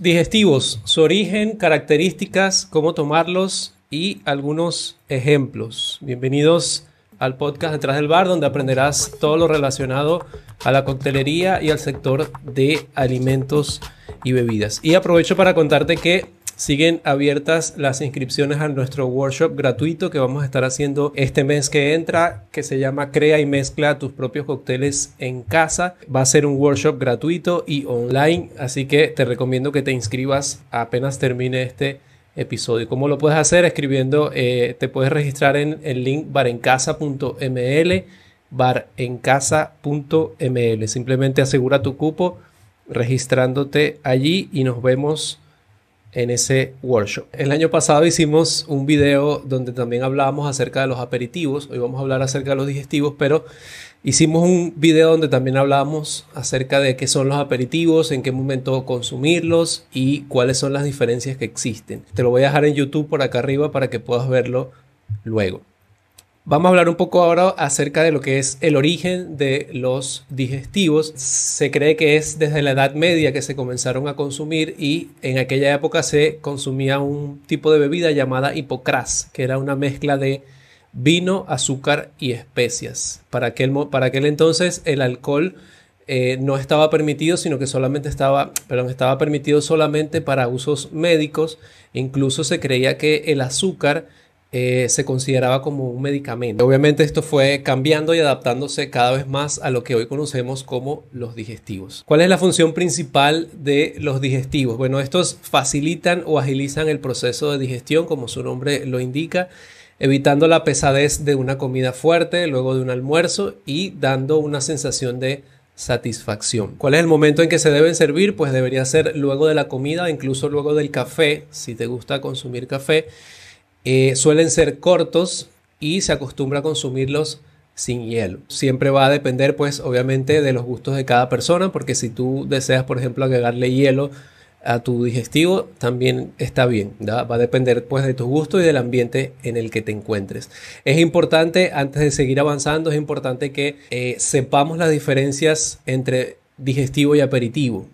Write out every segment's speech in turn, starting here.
digestivos, su origen, características, cómo tomarlos y algunos ejemplos. Bienvenidos al podcast Detrás del Bar, donde aprenderás todo lo relacionado a la coctelería y al sector de alimentos y bebidas. Y aprovecho para contarte que siguen abiertas las inscripciones a nuestro workshop gratuito que vamos a estar haciendo este mes que entra, que se llama Crea y mezcla tus propios cócteles en casa. Va a ser un workshop gratuito y online, así que te recomiendo que te inscribas apenas termine este episodio. ¿Cómo lo puedes hacer? Escribiendo, eh, te puedes registrar en el link barencasa.ml, barencasa.ml. Simplemente asegura tu cupo registrándote allí y nos vemos en ese workshop. El año pasado hicimos un video donde también hablábamos acerca de los aperitivos. Hoy vamos a hablar acerca de los digestivos, pero hicimos un video donde también hablábamos acerca de qué son los aperitivos, en qué momento consumirlos y cuáles son las diferencias que existen. Te lo voy a dejar en YouTube por acá arriba para que puedas verlo luego. Vamos a hablar un poco ahora acerca de lo que es el origen de los digestivos. Se cree que es desde la Edad Media que se comenzaron a consumir y en aquella época se consumía un tipo de bebida llamada hipocras, que era una mezcla de vino, azúcar y especias. Para aquel, para aquel entonces el alcohol eh, no estaba permitido, sino que solamente estaba, perdón, estaba permitido solamente para usos médicos. Incluso se creía que el azúcar eh, se consideraba como un medicamento. Obviamente esto fue cambiando y adaptándose cada vez más a lo que hoy conocemos como los digestivos. ¿Cuál es la función principal de los digestivos? Bueno, estos facilitan o agilizan el proceso de digestión, como su nombre lo indica, evitando la pesadez de una comida fuerte luego de un almuerzo y dando una sensación de satisfacción. ¿Cuál es el momento en que se deben servir? Pues debería ser luego de la comida, incluso luego del café, si te gusta consumir café eh, suelen ser cortos y se acostumbra a consumirlos sin hielo. Siempre va a depender, pues, obviamente, de los gustos de cada persona, porque si tú deseas, por ejemplo, agregarle hielo a tu digestivo, también está bien. Va a depender, pues, de tu gusto y del ambiente en el que te encuentres. Es importante, antes de seguir avanzando, es importante que eh, sepamos las diferencias entre digestivo y aperitivo.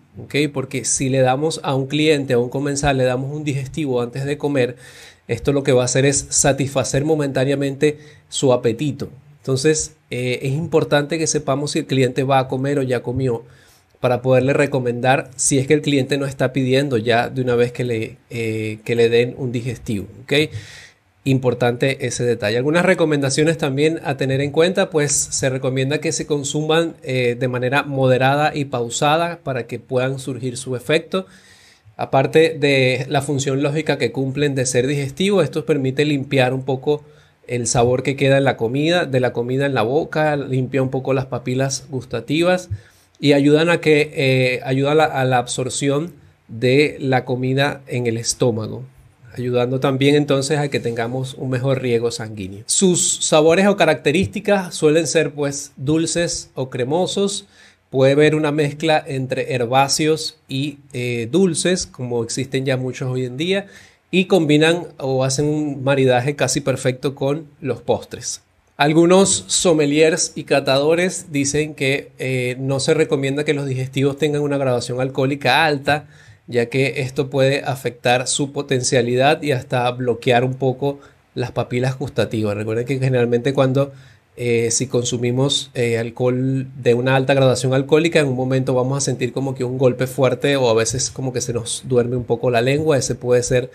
Porque si le damos a un cliente, a un comensal, le damos un digestivo antes de comer, esto lo que va a hacer es satisfacer momentáneamente su apetito. Entonces eh, es importante que sepamos si el cliente va a comer o ya comió para poderle recomendar si es que el cliente no está pidiendo ya de una vez que le, eh, que le den un digestivo. ¿okay? Importante ese detalle. Algunas recomendaciones también a tener en cuenta, pues se recomienda que se consuman eh, de manera moderada y pausada para que puedan surgir su efecto. Aparte de la función lógica que cumplen de ser digestivo, esto permite limpiar un poco el sabor que queda en la comida, de la comida en la boca, limpia un poco las papilas gustativas y ayudan a que eh, ayuda a la, absorción de la comida en el estómago ayudando también entonces a que tengamos un mejor riego sanguíneo. Sus sabores o características suelen ser pues dulces o cremosos, Puede haber una mezcla entre herbáceos y eh, dulces, como existen ya muchos hoy en día, y combinan o hacen un maridaje casi perfecto con los postres. Algunos sommeliers y catadores dicen que eh, no se recomienda que los digestivos tengan una graduación alcohólica alta, ya que esto puede afectar su potencialidad y hasta bloquear un poco las papilas gustativas. Recuerden que generalmente cuando eh, si consumimos eh, alcohol de una alta graduación alcohólica, en un momento vamos a sentir como que un golpe fuerte o a veces como que se nos duerme un poco la lengua. Ese puede ser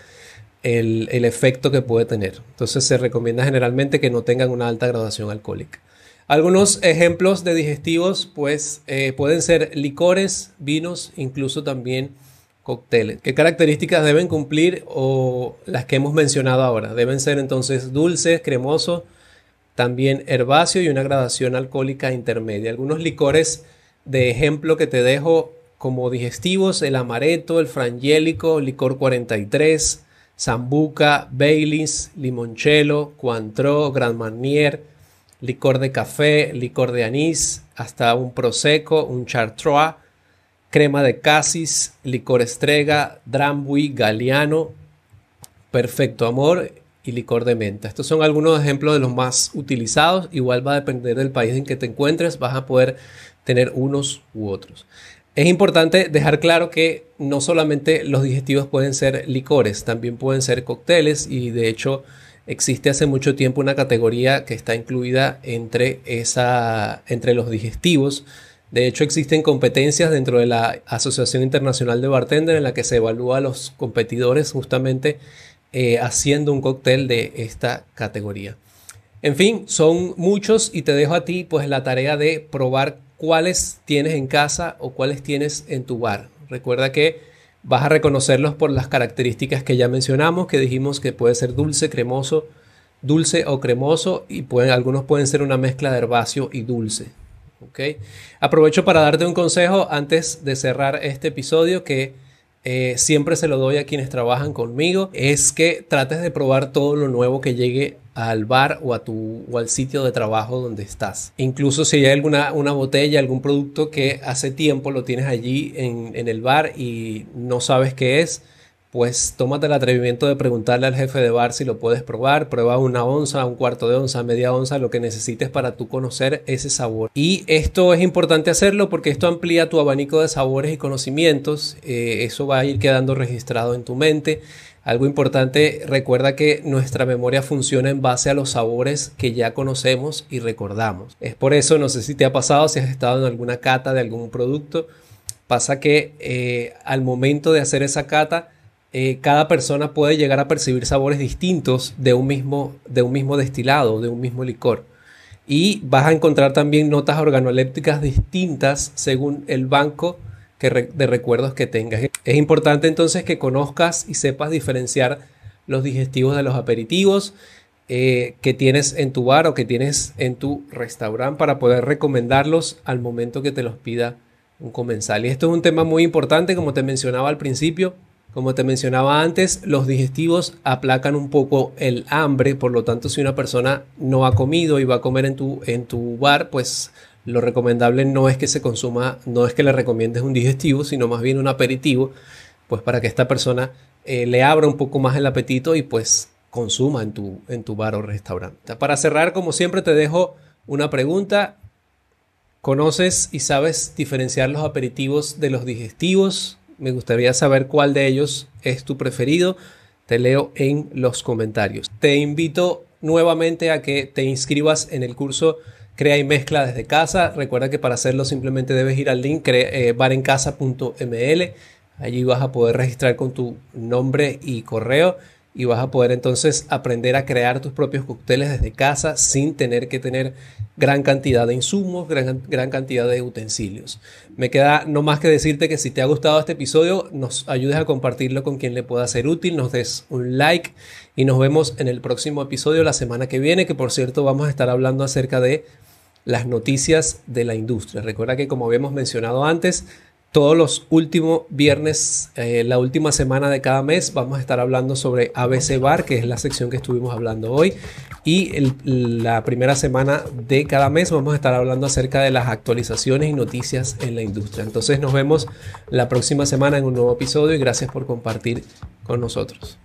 el, efecto que puede tener. Entonces se recomienda generalmente que no tengan una alta graduación alcohólica. Algunos ejemplos de digestivos pues eh, pueden ser licores, vinos, incluso también cócteles. ¿Qué características deben cumplir o las que hemos mencionado ahora? Deben ser entonces dulces, cremosos, también herbáceo y una gradación alcohólica intermedia. Algunos licores de ejemplo que te dejo como digestivos, el amaretto, el frangélico, licor 43, sambuca, Baileys, limoncello, Cointreau, Grand Marnier, licor de café, licor de anís, hasta un prosecco, un chartreuse, crema de casis, licor estrega, drambuie, galiano, perfecto amor y licor de menta. Estos son algunos ejemplos de los más utilizados. Igual va a depender del país en que te encuentres, vas a poder tener unos u otros. Es importante dejar claro que no solamente los digestivos pueden ser licores, también pueden ser cócteles y de hecho existe hace mucho tiempo una categoría que está incluida entre, esa, entre los digestivos. De hecho existen competencias dentro de la Asociación Internacional de Bartender en la que se evalúa a los competidores justamente eh, haciendo un cóctel de esta categoría. En fin, son muchos y te dejo a ti pues la tarea de probar cuáles tienes en casa o cuáles tienes en tu bar. Recuerda que vas a reconocerlos por las características que ya mencionamos, que dijimos que puede ser dulce, cremoso, dulce o cremoso y pueden, algunos pueden ser una mezcla de herbáceo y dulce. Aprovecho para darte un consejo antes de cerrar este episodio que eh, siempre se lo doy a quienes trabajan conmigo, es que trates de probar todo lo nuevo que llegue al bar o, a tu, o al sitio de trabajo donde estás. Incluso si hay alguna una botella, algún producto que hace tiempo lo tienes allí en, en el bar y no sabes qué es, pues tómate el atrevimiento de preguntarle al jefe de bar si lo puedes probar, prueba una onza, un cuarto de onza, media onza, lo que necesites para tú conocer ese sabor. Y esto es importante hacerlo porque esto amplía tu abanico de sabores y conocimientos, eh, eso va a ir quedando registrado en tu mente. Algo importante, recuerda que nuestra memoria funciona en base a los sabores que ya conocemos y recordamos. Es por eso, no sé si te ha pasado, si has estado en alguna cata de algún producto, pasa que eh, al momento de hacer esa cata, eh, cada persona puede llegar a percibir sabores distintos de un, mismo, de un mismo destilado, de un mismo licor. Y vas a encontrar también notas organolépticas distintas según el banco de recuerdos que tengas. Es importante entonces que conozcas y sepas diferenciar los digestivos de los aperitivos eh, que tienes en tu bar o que tienes en tu restaurante para poder recomendarlos al momento que te los pida un comensal. Y esto es un tema muy importante, como te mencionaba al principio, como te mencionaba antes, los digestivos aplacan un poco el hambre, por lo tanto si una persona no ha comido y va a comer en tu, en tu bar, pues lo recomendable no es que se consuma, no es que le recomiendes un digestivo, sino más bien un aperitivo, pues para que esta persona eh, le abra un poco más el apetito y pues consuma en tu, en tu bar o restaurante. Para cerrar, como siempre, te dejo una pregunta. ¿Conoces y sabes diferenciar los aperitivos de los digestivos? Me gustaría saber cuál de ellos es tu preferido. Te leo en los comentarios. Te invito nuevamente a que te inscribas en el curso Crea y Mezcla desde casa. Recuerda que para hacerlo simplemente debes ir al link eh, barencasa.ml. Allí vas a poder registrar con tu nombre y correo y vas a poder entonces aprender a crear tus propios cócteles desde casa sin tener que tener gran cantidad de insumos, gran, gran, cantidad de utensilios. Me queda no más que decirte que si te ha gustado este episodio, nos ayudes a compartirlo con quien le pueda ser útil, nos des un like y nos vemos en el próximo episodio la semana que viene, que por cierto vamos a estar hablando acerca de las noticias de la industria. Recuerda que como habíamos mencionado antes, todos los últimos viernes, eh, la última semana de cada mes, vamos a estar hablando sobre ABC Bar, que es la sección que estuvimos hablando hoy. Y la primera semana de cada mes vamos a estar hablando acerca de las actualizaciones y noticias en la industria. Entonces nos vemos la próxima semana en un nuevo episodio y gracias por compartir con nosotros.